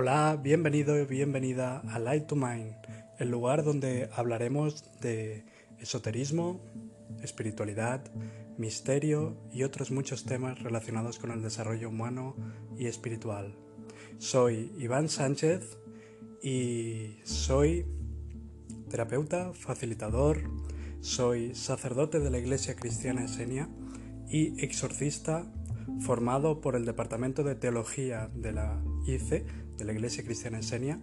Hola, bienvenido y bienvenida a Light to Mind, el lugar donde hablaremos de esoterismo, espiritualidad, misterio y otros muchos temas relacionados con el desarrollo humano y espiritual. Soy Iván Sánchez y soy terapeuta, facilitador, soy sacerdote de la Iglesia Cristiana Esenia y exorcista formado por el Departamento de Teología de la ICE, de la Iglesia Cristiana Esenia,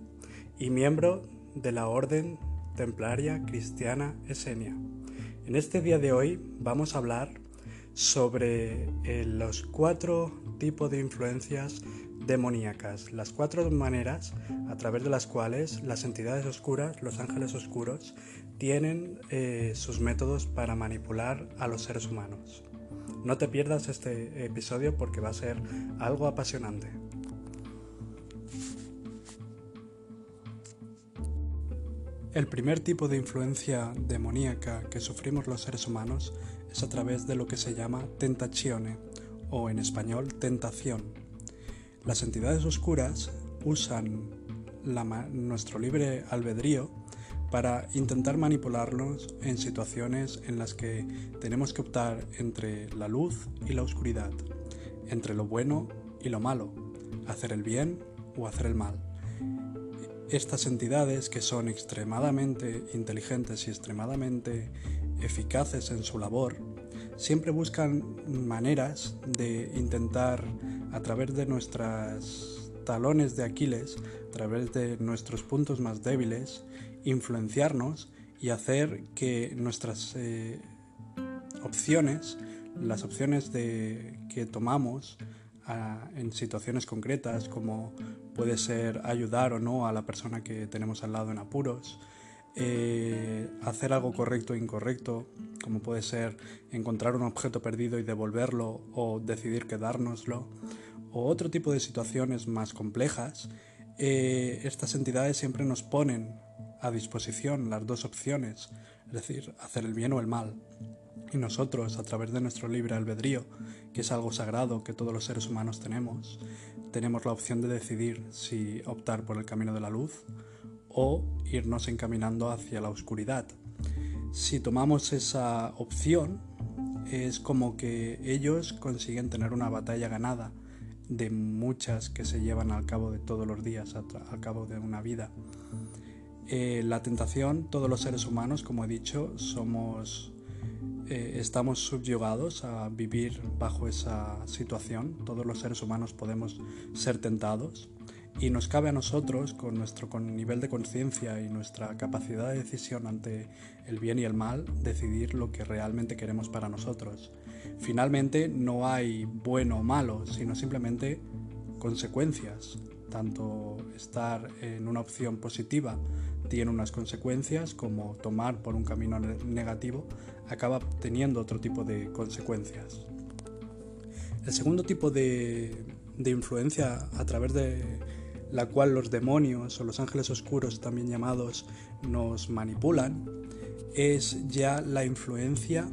y miembro de la Orden Templaria Cristiana Esenia. En este día de hoy vamos a hablar sobre eh, los cuatro tipos de influencias demoníacas, las cuatro maneras a través de las cuales las entidades oscuras, los ángeles oscuros, tienen eh, sus métodos para manipular a los seres humanos. No te pierdas este episodio porque va a ser algo apasionante. El primer tipo de influencia demoníaca que sufrimos los seres humanos es a través de lo que se llama tentazione o en español tentación. Las entidades oscuras usan nuestro libre albedrío para intentar manipularnos en situaciones en las que tenemos que optar entre la luz y la oscuridad, entre lo bueno y lo malo, hacer el bien o hacer el mal. Estas entidades que son extremadamente inteligentes y extremadamente eficaces en su labor, siempre buscan maneras de intentar a través de nuestros talones de Aquiles, a través de nuestros puntos más débiles, influenciarnos y hacer que nuestras eh, opciones, las opciones que tomamos en situaciones concretas, como puede ser ayudar o no a la persona que tenemos al lado en apuros, eh, hacer algo correcto o incorrecto, como puede ser encontrar un objeto perdido y devolverlo o decidir quedárnoslo, o otro tipo de situaciones más complejas, eh, estas entidades siempre nos ponen a disposición las dos opciones, es decir, hacer el bien o el mal. Nosotros, a través de nuestro libre albedrío, que es algo sagrado que todos los seres humanos tenemos, tenemos la opción de decidir si optar por el camino de la luz o irnos encaminando hacia la oscuridad. Si tomamos esa opción, es como que ellos consiguen tener una batalla ganada de muchas que se llevan al cabo de todos los días, al cabo de una vida. Eh, la tentación, todos los seres humanos, como he dicho, somos, eh, estamos subyugados a vivir bajo esa situación. Todos los seres humanos podemos ser tentados y nos cabe a nosotros, con nuestro nivel de conciencia y nuestra capacidad de decisión ante el bien y el mal, decidir lo que realmente queremos para nosotros. Finalmente, no hay bueno o malo, sino simplemente consecuencias. Tanto estar en una opción positiva tiene unas consecuencias como tomar por un camino negativo acaba teniendo otro tipo de consecuencias. El segundo tipo de, influencia a través de la cual los demonios o los ángeles oscuros también llamados nos manipulan es ya la influencia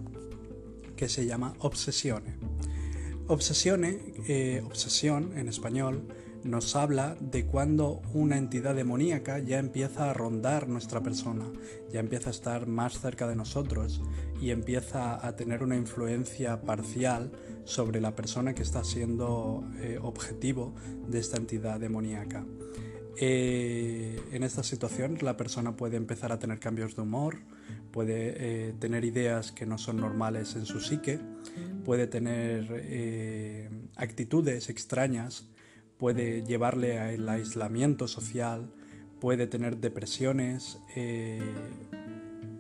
que se llama obsesione. Obsesione, eh, obsesión en español, nos habla de cuando una entidad demoníaca ya empieza a rondar nuestra persona, ya empieza a estar más cerca de nosotros y empieza a tener una influencia parcial sobre la persona que está siendo eh, objetivo de esta entidad demoníaca. Eh, en esta situación la persona puede empezar a tener cambios de humor, puede eh, tener ideas que no son normales en su psique, puede tener actitudes extrañas puede llevarle al aislamiento social, puede tener depresiones, eh,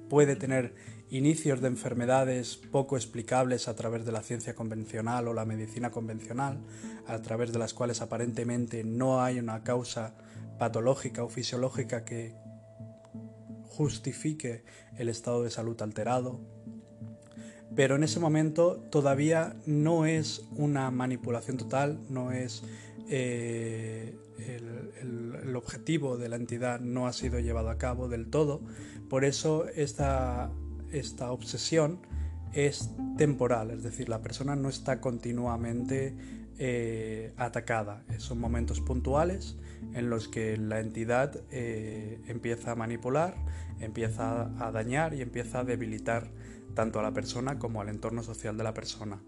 puede tener inicios de enfermedades poco explicables a través de la ciencia convencional o la medicina convencional, a través de las cuales aparentemente no hay una causa patológica o fisiológica que justifique el estado de salud alterado. Pero en ese momento todavía no es una manipulación total, no es eh, el, objetivo de la entidad no ha sido llevado a cabo del todo. Por eso esta, esta obsesión es temporal, es decir, la persona no está continuamente eh, atacada. Son momentos puntuales en los que la entidad eh, empieza a manipular, empieza a dañar y empieza a debilitar tanto a la persona como al entorno social de la persona.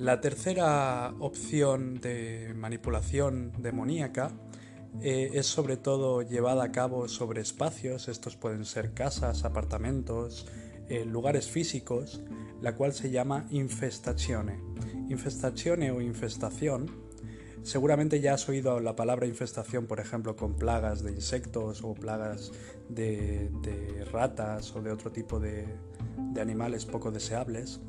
La tercera opción de manipulación demoníaca eh, es sobre todo llevada a cabo sobre espacios, estos pueden ser casas, apartamentos, eh, lugares físicos, la cual se llama infestazione. Infestazione o infestación, seguramente ya has oído la palabra infestación, por ejemplo, con plagas de insectos o plagas de, ratas o de otro tipo de, de animales poco deseables.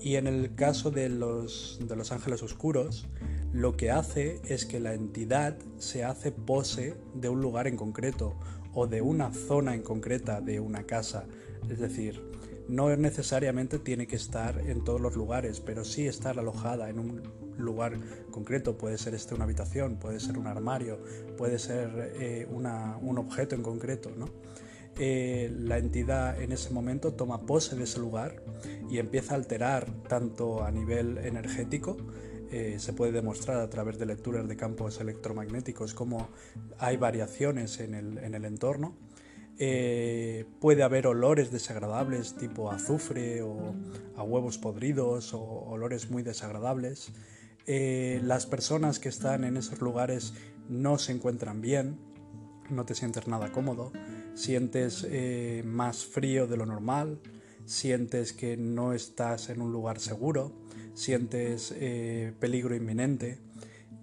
Y en el caso de los, de los ángeles oscuros, lo que hace es que la entidad se hace pose de un lugar en concreto o de una zona en concreta de una casa. Es decir, no necesariamente tiene que estar en todos los lugares, pero sí estar alojada en un lugar concreto. Puede ser este una habitación, puede ser un armario, puede ser eh, un objeto en concreto. ¿no? Eh, la entidad en ese momento toma pose de ese lugar y empieza a alterar tanto a nivel energético, eh, se puede demostrar a través de lecturas de campos electromagnéticos cómo hay variaciones en el, entorno. Eh, puede haber olores desagradables tipo azufre o a huevos podridos o olores muy desagradables. las personas que están en esos lugares no se encuentran bien, no te sientes nada cómodo sientes eh, más frío de lo normal, sientes que no estás en un lugar seguro, sientes eh, peligro inminente.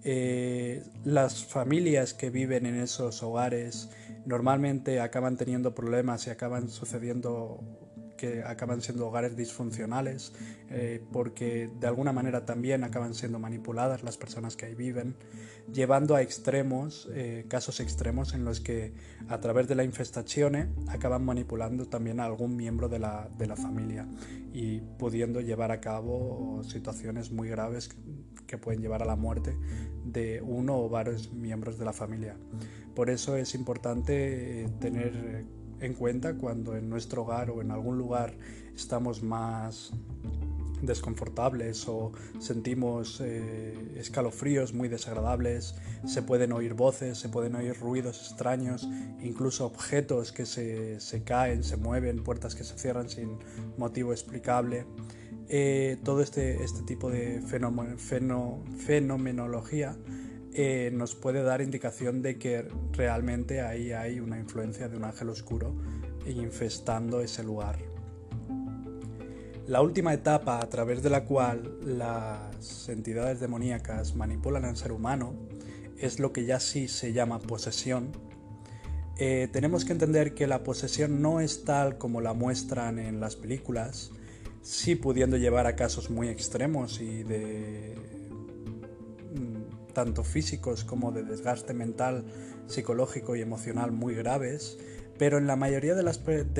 Eh, las familias que viven en esos hogares normalmente acaban teniendo problemas y acaban sucediendo que acaban siendo hogares disfuncionales eh, porque de alguna manera también acaban siendo manipuladas las personas que ahí viven, llevando a extremos, eh, casos extremos en los que a través de la infestación acaban manipulando también a algún miembro de la, de la familia y pudiendo llevar a cabo situaciones muy graves que pueden llevar a la muerte de uno o varios miembros de la familia. Por eso es importante eh, tener en cuenta cuando en nuestro hogar o en algún lugar estamos más desconfortables o sentimos eh, escalofríos muy desagradables, se pueden oír voces, se pueden oír ruidos extraños, incluso objetos que se, caen, se mueven, puertas que se cierran sin motivo explicable. Eh, todo este, este tipo de fenomenología eh, nos puede dar indicación de que realmente ahí hay una influencia de un ángel oscuro infestando ese lugar. La última etapa a través de la cual las entidades demoníacas manipulan al ser humano es lo que ya sí se llama posesión. Eh, tenemos que entender que la posesión no es tal como la muestran en las películas, sí pudiendo llevar a casos muy extremos y de tanto físicos como de desgaste mental, psicológico y emocional muy graves, pero en la mayoría de,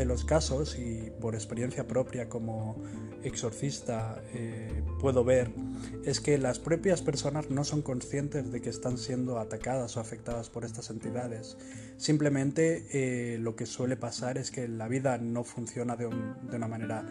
los casos, y por experiencia propia como exorcista eh, puedo ver, es que las propias personas no son conscientes de que están siendo atacadas o afectadas por estas entidades. Simplemente eh, lo que suele pasar es que la vida no funciona de, una manera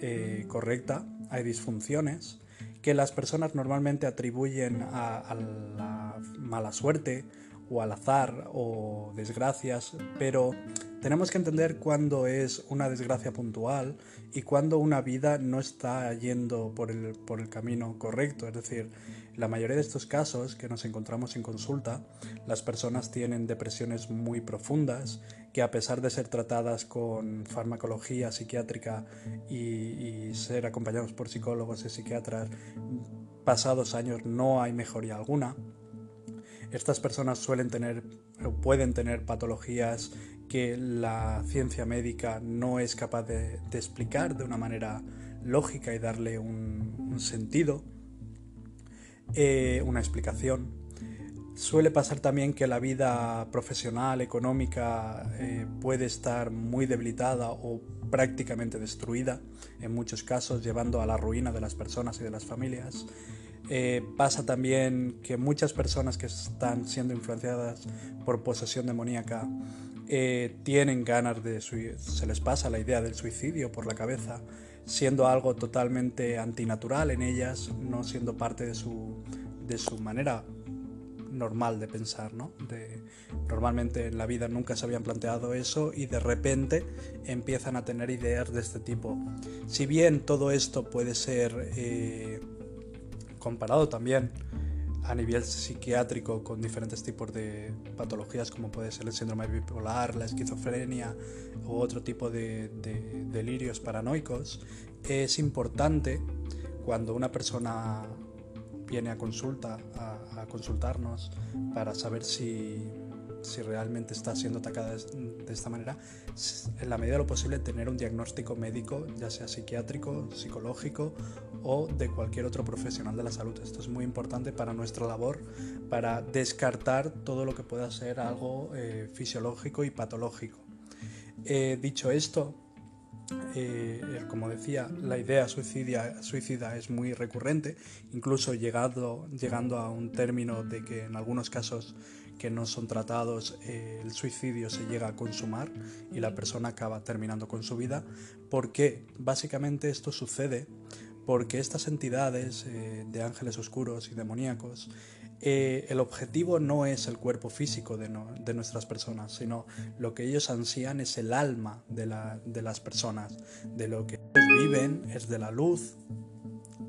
eh, correcta, hay disfunciones que las personas normalmente atribuyen a, la mala suerte o al azar o desgracias, pero tenemos que entender cuándo es una desgracia puntual y cuándo una vida no está yendo por el, por el camino correcto. Es decir, la mayoría de estos casos que nos encontramos en consulta, las personas tienen depresiones muy profundas que a pesar de ser tratadas con farmacología psiquiátrica y, ser acompañados por psicólogos y psiquiatras, pasados años no hay mejoría alguna. Estas personas suelen tener o pueden tener patologías que la ciencia médica no es capaz de, explicar de una manera lógica y darle un sentido eh, una explicación. Suele pasar también que la vida profesional, económica, eh, puede estar muy debilitada o prácticamente destruida, en muchos casos llevando a la ruina de las personas y de las familias. Eh, pasa también que muchas personas que están siendo influenciadas por posesión demoníaca tienen ganas de se les pasa la idea del suicidio por la cabeza, siendo algo totalmente antinatural en ellas, no siendo parte de su, de su manera normal de pensar, ¿no? De, normalmente en la vida nunca se habían planteado eso y de repente empiezan a tener ideas de este tipo. Si bien todo esto puede ser eh, comparado también a nivel psiquiátrico con diferentes tipos de patologías como puede ser el síndrome bipolar, la esquizofrenia u otro tipo de, de delirios paranoicos, es importante cuando una persona viene a consulta, a, consultarnos para saber si, si, realmente está siendo atacada de, esta manera, en la medida de lo posible tener un diagnóstico médico, ya sea psiquiátrico, psicológico o de cualquier otro profesional de la salud. Esto es muy importante para nuestra labor, para descartar todo lo que pueda ser algo eh, fisiológico y patológico. Eh, dicho esto, eh, como decía, la idea suicida, es muy recurrente, incluso llegando a un término de que en algunos casos que no son tratados el suicidio se llega a consumar y la persona acaba terminando con su vida. porque Básicamente esto sucede porque estas entidades eh, de ángeles oscuros y demoníacos eh, el objetivo no es el cuerpo físico de, nuestras personas, sino lo que ellos ansían es el alma de, las personas, de lo que ellos viven es de la luz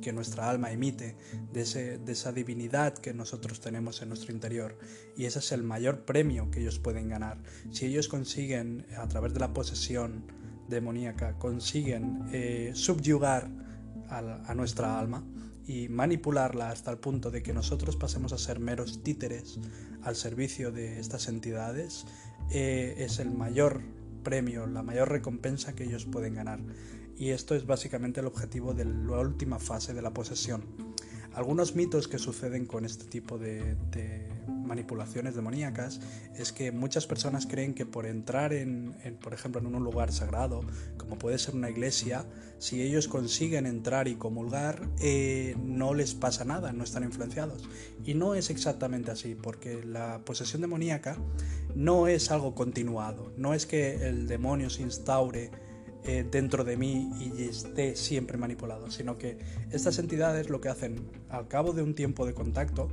que nuestra alma emite, de, esa divinidad que nosotros tenemos en nuestro interior. Y ese es el mayor premio que ellos pueden ganar. Si ellos consiguen, a través de la posesión demoníaca, consiguen eh, subyugar a nuestra alma, y manipularla hasta el punto de que nosotros pasemos a ser meros títeres al servicio de estas entidades, eh, es el mayor premio, la mayor recompensa que ellos pueden ganar. Y esto es básicamente el objetivo de la última fase de la posesión. Algunos mitos que suceden con este tipo de, manipulaciones demoníacas es que muchas personas creen que por entrar en, por ejemplo, en un lugar sagrado, como puede ser una iglesia, si ellos consiguen entrar y comulgar, eh, no les pasa nada, no están influenciados. Y no es exactamente así, porque la posesión demoníaca no es algo continuado, no es que el demonio se instaure eh, dentro de mí y esté siempre manipulado, sino que estas entidades lo que hacen al cabo de un tiempo de contacto,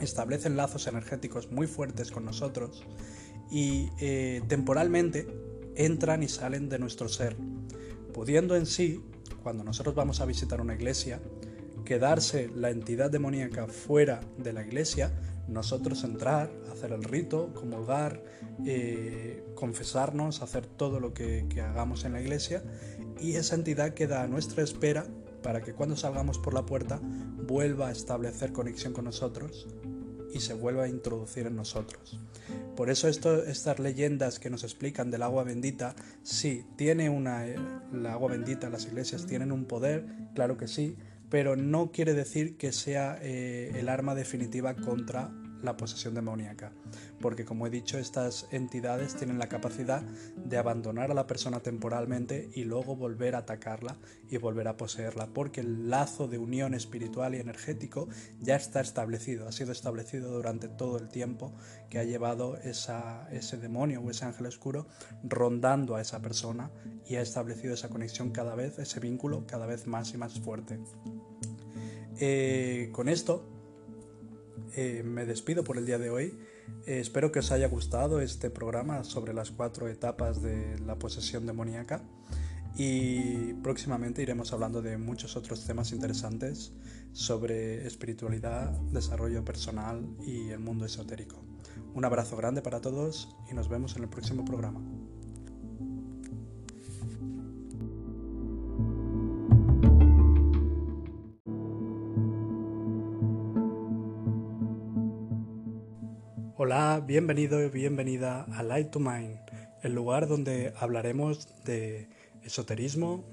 establecen lazos energéticos muy fuertes con nosotros y eh, temporalmente entran y salen de nuestro ser, pudiendo en sí, cuando nosotros vamos a visitar una iglesia, quedarse la entidad demoníaca fuera de la iglesia, nosotros entrar, hacer el rito, comulgar, eh, confesarnos, hacer todo lo que, hagamos en la iglesia y esa entidad queda a nuestra espera para que cuando salgamos por la puerta vuelva a establecer conexión con nosotros y se vuelva a introducir en nosotros. Por eso estas leyendas que nos explican del agua bendita, sí, tiene una, eh, la agua bendita, las iglesias tienen un poder, claro que sí, pero no quiere decir que sea eh, el arma definitiva contra la posesión demoníaca, porque como he dicho, estas entidades tienen la capacidad de abandonar a la persona temporalmente y luego volver a atacarla y volver a poseerla, porque el lazo de unión espiritual y energético ya está establecido, ha sido establecido durante todo el tiempo que ha llevado ese demonio o ese ángel oscuro rondando a esa persona y ha establecido esa conexión cada vez, ese vínculo cada vez más y más fuerte. Eh, con esto eh, me despido por el día de hoy. Eh, espero que os haya gustado este programa sobre las cuatro etapas de la posesión demoníaca y próximamente iremos hablando de muchos otros temas interesantes sobre espiritualidad, desarrollo personal y el mundo esotérico. Un abrazo grande para todos y nos vemos en el próximo programa. Hola, bienvenido y bienvenida a Light to Mind, el lugar donde hablaremos de esoterismo,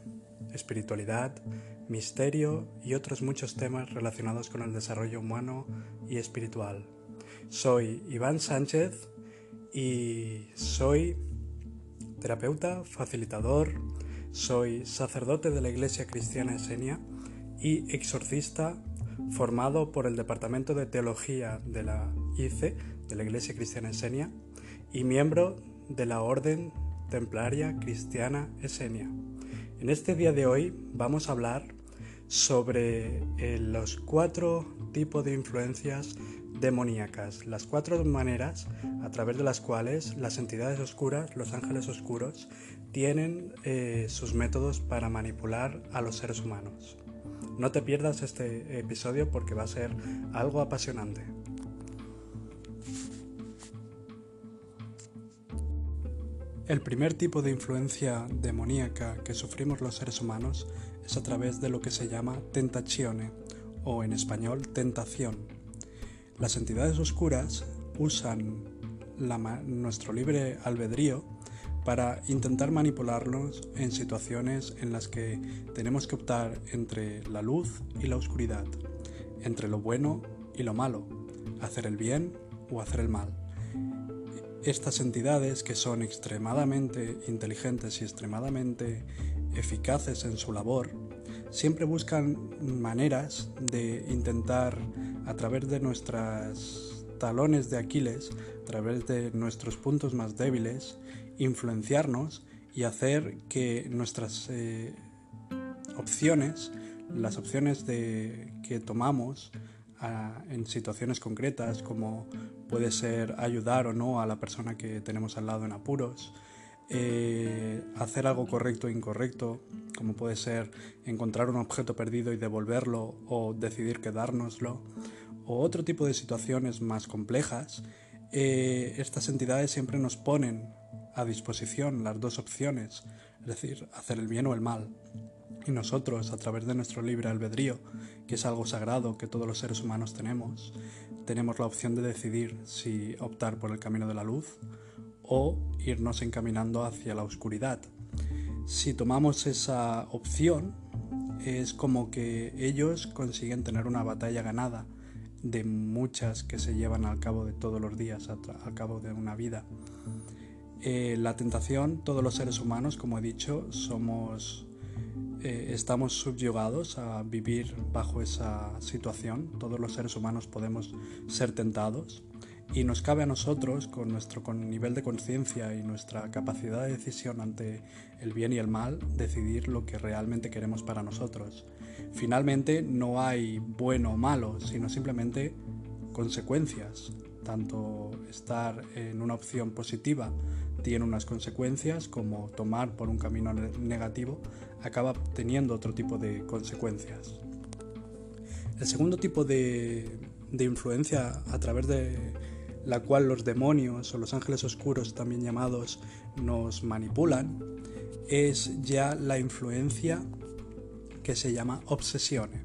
espiritualidad, misterio y otros muchos temas relacionados con el desarrollo humano y espiritual. Soy Iván Sánchez y soy terapeuta, facilitador, soy sacerdote de la Iglesia Cristiana Esenia y exorcista formado por el Departamento de Teología de la ICE de la Iglesia Cristiana Esenia y miembro de la Orden Templaria Cristiana Esenia. En este día de hoy vamos a hablar sobre eh, los cuatro tipos de influencias demoníacas, las cuatro maneras a través de las cuales las entidades oscuras, los ángeles oscuros, tienen eh, sus métodos para manipular a los seres humanos. No te pierdas este episodio porque va a ser algo apasionante. El primer tipo de influencia demoníaca que sufrimos los seres humanos es a través de lo que se llama tentazione o en español tentación. Las entidades oscuras usan nuestro libre albedrío para intentar manipularnos en situaciones en las que tenemos que optar entre la luz y la oscuridad, entre lo bueno y lo malo, hacer el bien o hacer el mal. Estas entidades que son extremadamente inteligentes y extremadamente eficaces en su labor, siempre buscan maneras de intentar a través de nuestros talones de Aquiles, a través de nuestros puntos más débiles, influenciarnos y hacer que nuestras eh, opciones, las opciones que tomamos en situaciones concretas, como puede ser ayudar o no a la persona que tenemos al lado en apuros, eh, hacer algo correcto o incorrecto, como puede ser encontrar un objeto perdido y devolverlo o decidir quedárnoslo, o otro tipo de situaciones más complejas, eh, estas entidades siempre nos ponen a disposición las dos opciones, es decir, hacer el bien o el mal. Y nosotros, a través de nuestro libre albedrío, que es algo sagrado que todos los seres humanos tenemos, tenemos la opción de decidir si optar por el camino de la luz o irnos encaminando hacia la oscuridad. Si tomamos esa opción, es como que ellos consiguen tener una batalla ganada de muchas que se llevan al cabo de todos los días, al cabo de una vida. Eh, la tentación, todos los seres humanos, como he dicho, somos, eh, estamos subyugados a vivir bajo esa situación. Todos los seres humanos podemos ser tentados y nos cabe a nosotros, con nuestro nivel de conciencia y nuestra capacidad de decisión ante el bien y el mal, decidir lo que realmente queremos para nosotros. Finalmente no hay bueno o malo, sino simplemente consecuencias. Tanto estar en una opción positiva tiene unas consecuencias como tomar por un camino negativo acaba teniendo otro tipo de consecuencias. El segundo tipo de, influencia a través de la cual los demonios o los ángeles oscuros también llamados nos manipulan es ya la influencia que se llama obsesione.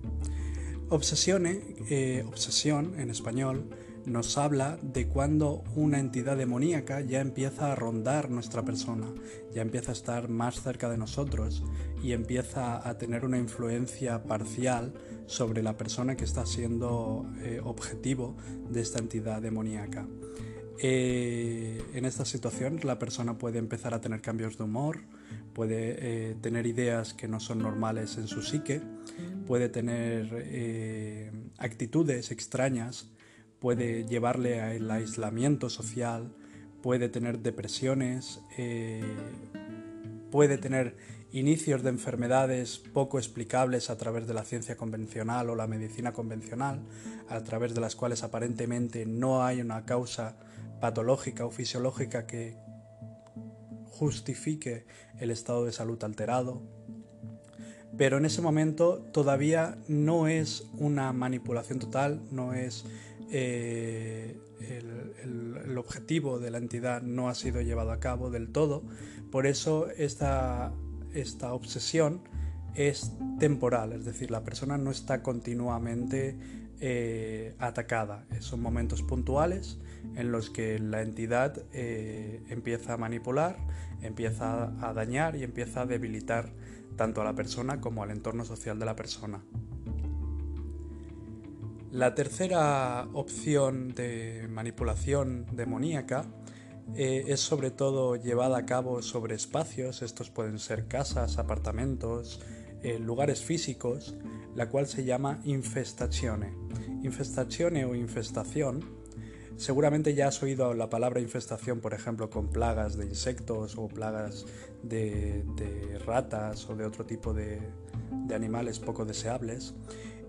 Obsesione, eh, obsesión en español, nos habla de cuando una entidad demoníaca ya empieza a rondar nuestra persona, ya empieza a estar más cerca de nosotros y empieza a tener una influencia parcial sobre la persona que está siendo eh, objetivo de esta entidad demoníaca. Eh, en estas situaciones la persona puede empezar a tener cambios de humor, puede eh, tener ideas que no son normales en su psique, puede tener actitudes extrañas puede llevarle al aislamiento social, puede tener depresiones, eh, puede tener inicios de enfermedades poco explicables a través de la ciencia convencional o la medicina convencional, a través de las cuales aparentemente no hay una causa patológica o fisiológica que justifique el estado de salud alterado. Pero en ese momento todavía no es una manipulación total, no es eh, el, objetivo de la entidad no ha sido llevado a cabo del todo, por eso esta, esta obsesión es temporal, es decir, la persona no está continuamente eh, atacada, son momentos puntuales en los que la entidad eh, empieza a manipular, empieza a dañar y empieza a debilitar tanto a la persona como al entorno social de la persona. La tercera opción de manipulación demoníaca eh, es sobre todo llevada a cabo sobre espacios, estos pueden ser casas, apartamentos, eh, lugares físicos, la cual se llama infestazione. Infestazione o infestación Seguramente ya has oído la palabra infestación, por ejemplo, con plagas de insectos o plagas de, ratas o de otro tipo de, animales poco deseables.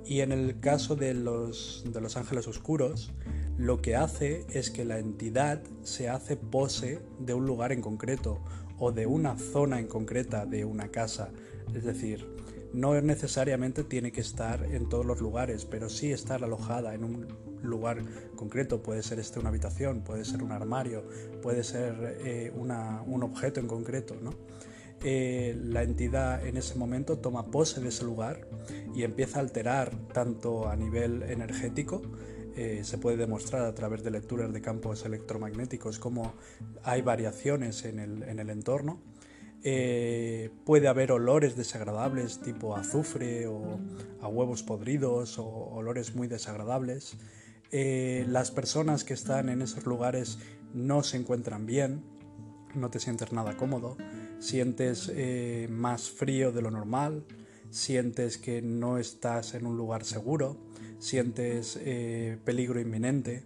Y en el caso de los, de los ángeles oscuros, lo que hace es que la entidad se hace pose de un lugar en concreto o de una zona en concreta de una casa. Es decir, no necesariamente tiene que estar en todos los lugares, pero sí estar alojada en un lugar concreto. Puede ser este una habitación, puede ser un armario, puede ser eh, un objeto en concreto. Eh, la entidad en ese momento toma pose de ese lugar y empieza a alterar tanto a nivel energético, eh, se puede demostrar a través de lecturas de campos electromagnéticos cómo hay variaciones en el entorno, eh, puede haber olores desagradables tipo azufre o a huevos podridos o olores muy desagradables. Las personas que están en esos lugares no se encuentran bien, no te sientes nada cómodo, sientes eh, más frío de lo normal, sientes que no estás en un lugar seguro, sientes peligro inminente.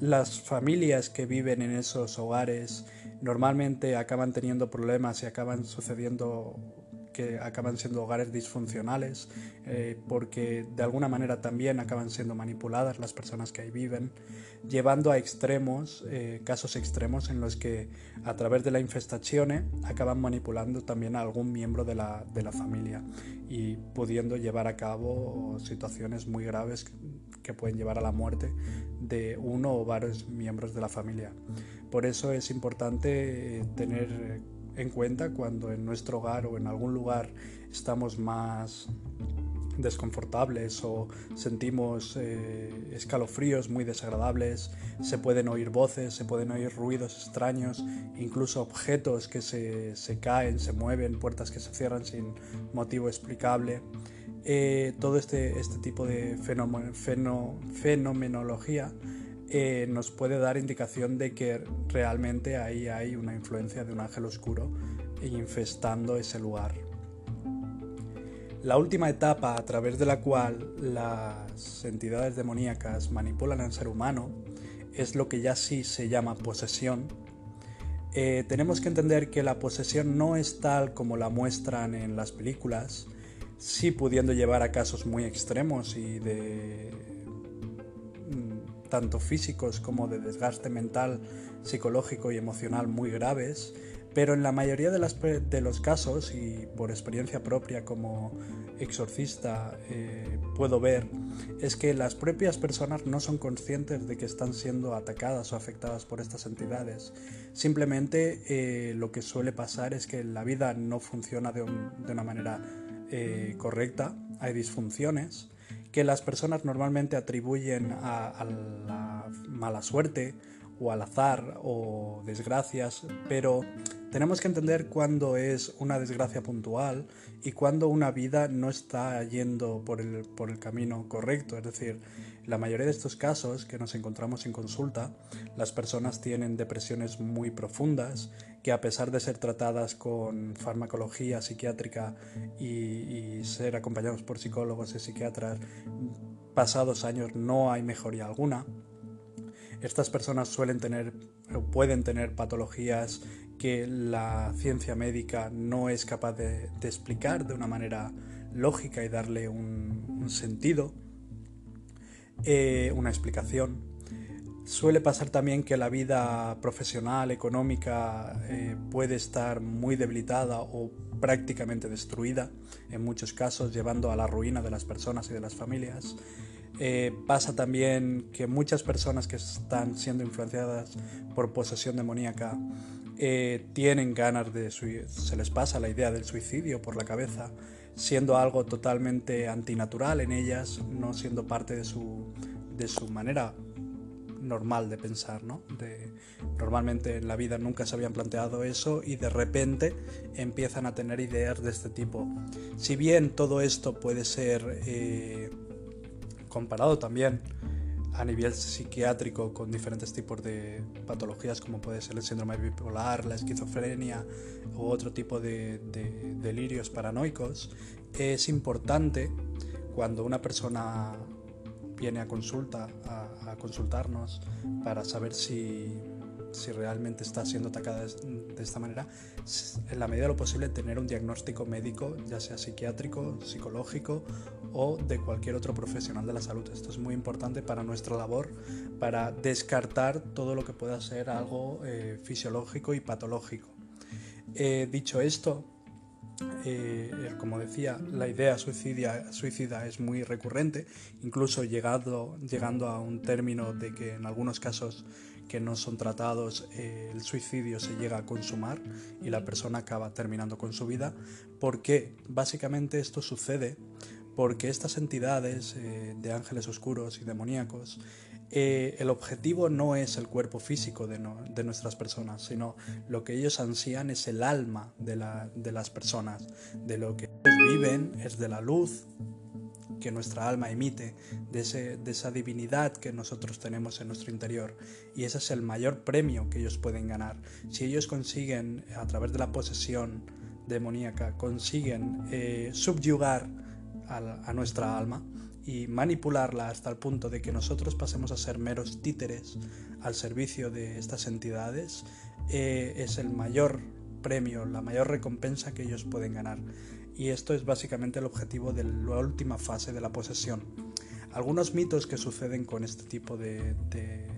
las familias que viven en esos hogares normalmente acaban teniendo problemas y acaban sucediendo que acaban siendo hogares disfuncionales eh, porque de alguna manera también acaban siendo manipuladas las personas que ahí viven, llevando a extremos, eh, casos extremos en los que a través de la infestación acaban manipulando también a algún miembro de la, de la familia y pudiendo llevar a cabo situaciones muy graves que pueden llevar a la muerte de uno o varios miembros de la familia. Por eso es importante eh, tener en cuenta cuando en nuestro hogar o en algún lugar estamos más desconfortables o sentimos eh, escalofríos muy desagradables, se pueden oír voces, se pueden oír ruidos extraños, incluso objetos que se, caen, se mueven, puertas que se cierran sin motivo explicable. Eh, todo este, este tipo de fenomenología eh, nos puede dar indicación de que realmente ahí hay una influencia de un ángel oscuro infestando ese lugar. La última etapa a través de la cual las entidades demoníacas manipulan al ser humano es lo que ya sí se llama posesión. Eh, tenemos que entender que la posesión no es tal como la muestran en las películas, sí pudiendo llevar a casos muy extremos y de tanto físicos como de desgaste mental, psicológico y emocional muy graves, pero en la mayoría de, los casos, y por experiencia propia como exorcista eh, puedo ver, es que las propias personas no son conscientes de que están siendo atacadas o afectadas por estas entidades. Simplemente eh, lo que suele pasar es que la vida no funciona de, una manera eh, correcta, hay disfunciones que las personas normalmente atribuyen a, la mala suerte o al azar o desgracias, pero tenemos que entender cuándo es una desgracia puntual y cuándo una vida no está yendo por el, por el camino correcto. Es decir, la mayoría de estos casos que nos encontramos en consulta, las personas tienen depresiones muy profundas que a pesar de ser tratadas con farmacología psiquiátrica y, ser acompañados por psicólogos y psiquiatras, pasados años no hay mejoría alguna. Estas personas suelen tener o pueden tener patologías que la ciencia médica no es capaz de, explicar de una manera lógica y darle un sentido eh, una explicación. Suele pasar también que la vida profesional, económica, eh, puede estar muy debilitada o prácticamente destruida, en muchos casos llevando a la ruina de las personas y de las familias. Eh, pasa también que muchas personas que están siendo influenciadas por posesión demoníaca tienen ganas de se les pasa la idea del suicidio por la cabeza siendo algo totalmente antinatural en ellas, no siendo parte de su, de su manera normal de pensar, ¿no? De, normalmente en la vida nunca se habían planteado eso y de repente empiezan a tener ideas de este tipo. Si bien todo esto puede ser eh, comparado también a nivel psiquiátrico con diferentes tipos de patologías como puede ser el síndrome bipolar, la esquizofrenia u otro tipo de, delirios paranoicos, es importante cuando una persona viene a consulta, a, consultarnos para saber si, si, realmente está siendo atacada de, esta manera, en la medida de lo posible tener un diagnóstico médico, ya sea psiquiátrico, psicológico o de cualquier otro profesional de la salud. Esto es muy importante para nuestra labor, para descartar todo lo que pueda ser algo eh, fisiológico y patológico. Eh, dicho esto, eh, como decía, la idea suicida, es muy recurrente, incluso llegando a un término de que en algunos casos que no son tratados el suicidio se llega a consumar y la persona acaba terminando con su vida. porque Básicamente esto sucede porque estas entidades eh, de ángeles oscuros y demoníacos eh, el objetivo no es el cuerpo físico de, nuestras personas, sino lo que ellos ansían es el alma de, las personas, de lo que ellos viven es de la luz que nuestra alma emite, de, esa divinidad que nosotros tenemos en nuestro interior. Y ese es el mayor premio que ellos pueden ganar. Si ellos consiguen, a través de la posesión demoníaca, consiguen eh, subyugar a nuestra alma, y manipularla hasta el punto de que nosotros pasemos a ser meros títeres al servicio de estas entidades, eh, es el mayor premio, la mayor recompensa que ellos pueden ganar. Y esto es básicamente el objetivo de la última fase de la posesión. Algunos mitos que suceden con este tipo de,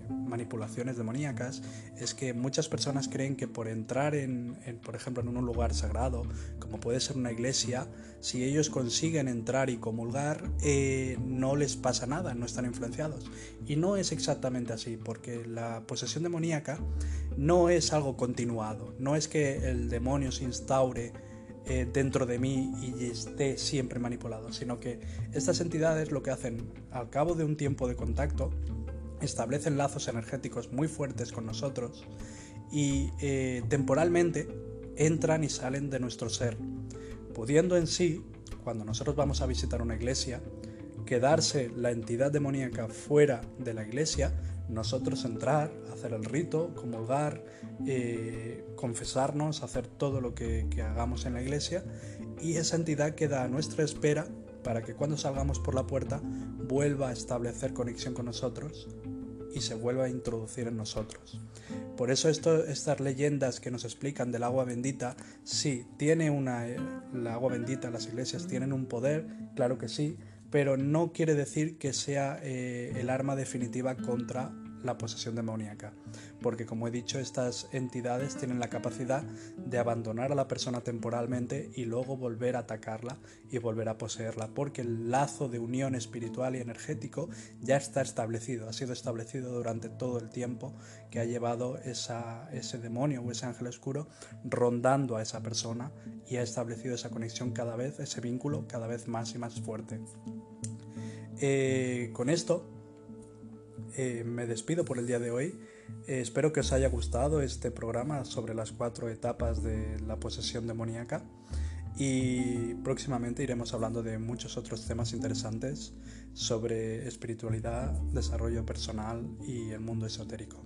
manipulaciones demoníacas es que muchas personas creen que por entrar en, por ejemplo, en un lugar sagrado, como puede ser una iglesia, si ellos consiguen entrar y comulgar, eh, no les pasa nada, no están influenciados. Y no es exactamente así, porque la posesión demoníaca no es algo continuado, no es que el demonio se instaure eh, dentro de mí y esté siempre manipulado, sino que estas entidades lo que hacen al cabo de un tiempo de contacto, establecen lazos energéticos muy fuertes con nosotros y eh, temporalmente entran y salen de nuestro ser, pudiendo en sí, cuando nosotros vamos a visitar una iglesia, quedarse la entidad demoníaca fuera de la iglesia, nosotros entrar, hacer el rito, comulgar, eh, confesarnos, hacer todo lo que, hagamos en la iglesia y esa entidad queda a nuestra espera para que cuando salgamos por la puerta vuelva a establecer conexión con nosotros y se vuelva a introducir en nosotros. Por eso esto, estas leyendas que nos explican del agua bendita, sí, tiene una, eh, la agua bendita, las iglesias tienen un poder, claro que sí, pero no quiere decir que sea eh, el arma definitiva contra la posesión demoníaca, porque como he dicho, estas entidades tienen la capacidad de abandonar a la persona temporalmente y luego volver a atacarla y volver a poseerla, porque el lazo de unión espiritual y energético ya está establecido, ha sido establecido durante todo el tiempo que ha llevado ese demonio o ese ángel oscuro rondando a esa persona y ha establecido esa conexión cada vez, ese vínculo cada vez más y más fuerte. Eh, con esto eh, me despido por el día de hoy. Eh, espero que os haya gustado este programa sobre las cuatro etapas de la posesión demoníaca y próximamente iremos hablando de muchos otros temas interesantes sobre espiritualidad, desarrollo personal y el mundo esotérico.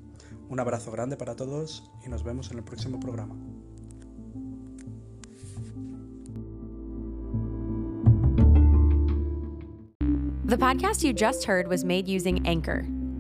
Un abrazo grande para todos y nos vemos en el próximo programa. The podcast you just heard was made using Anchor.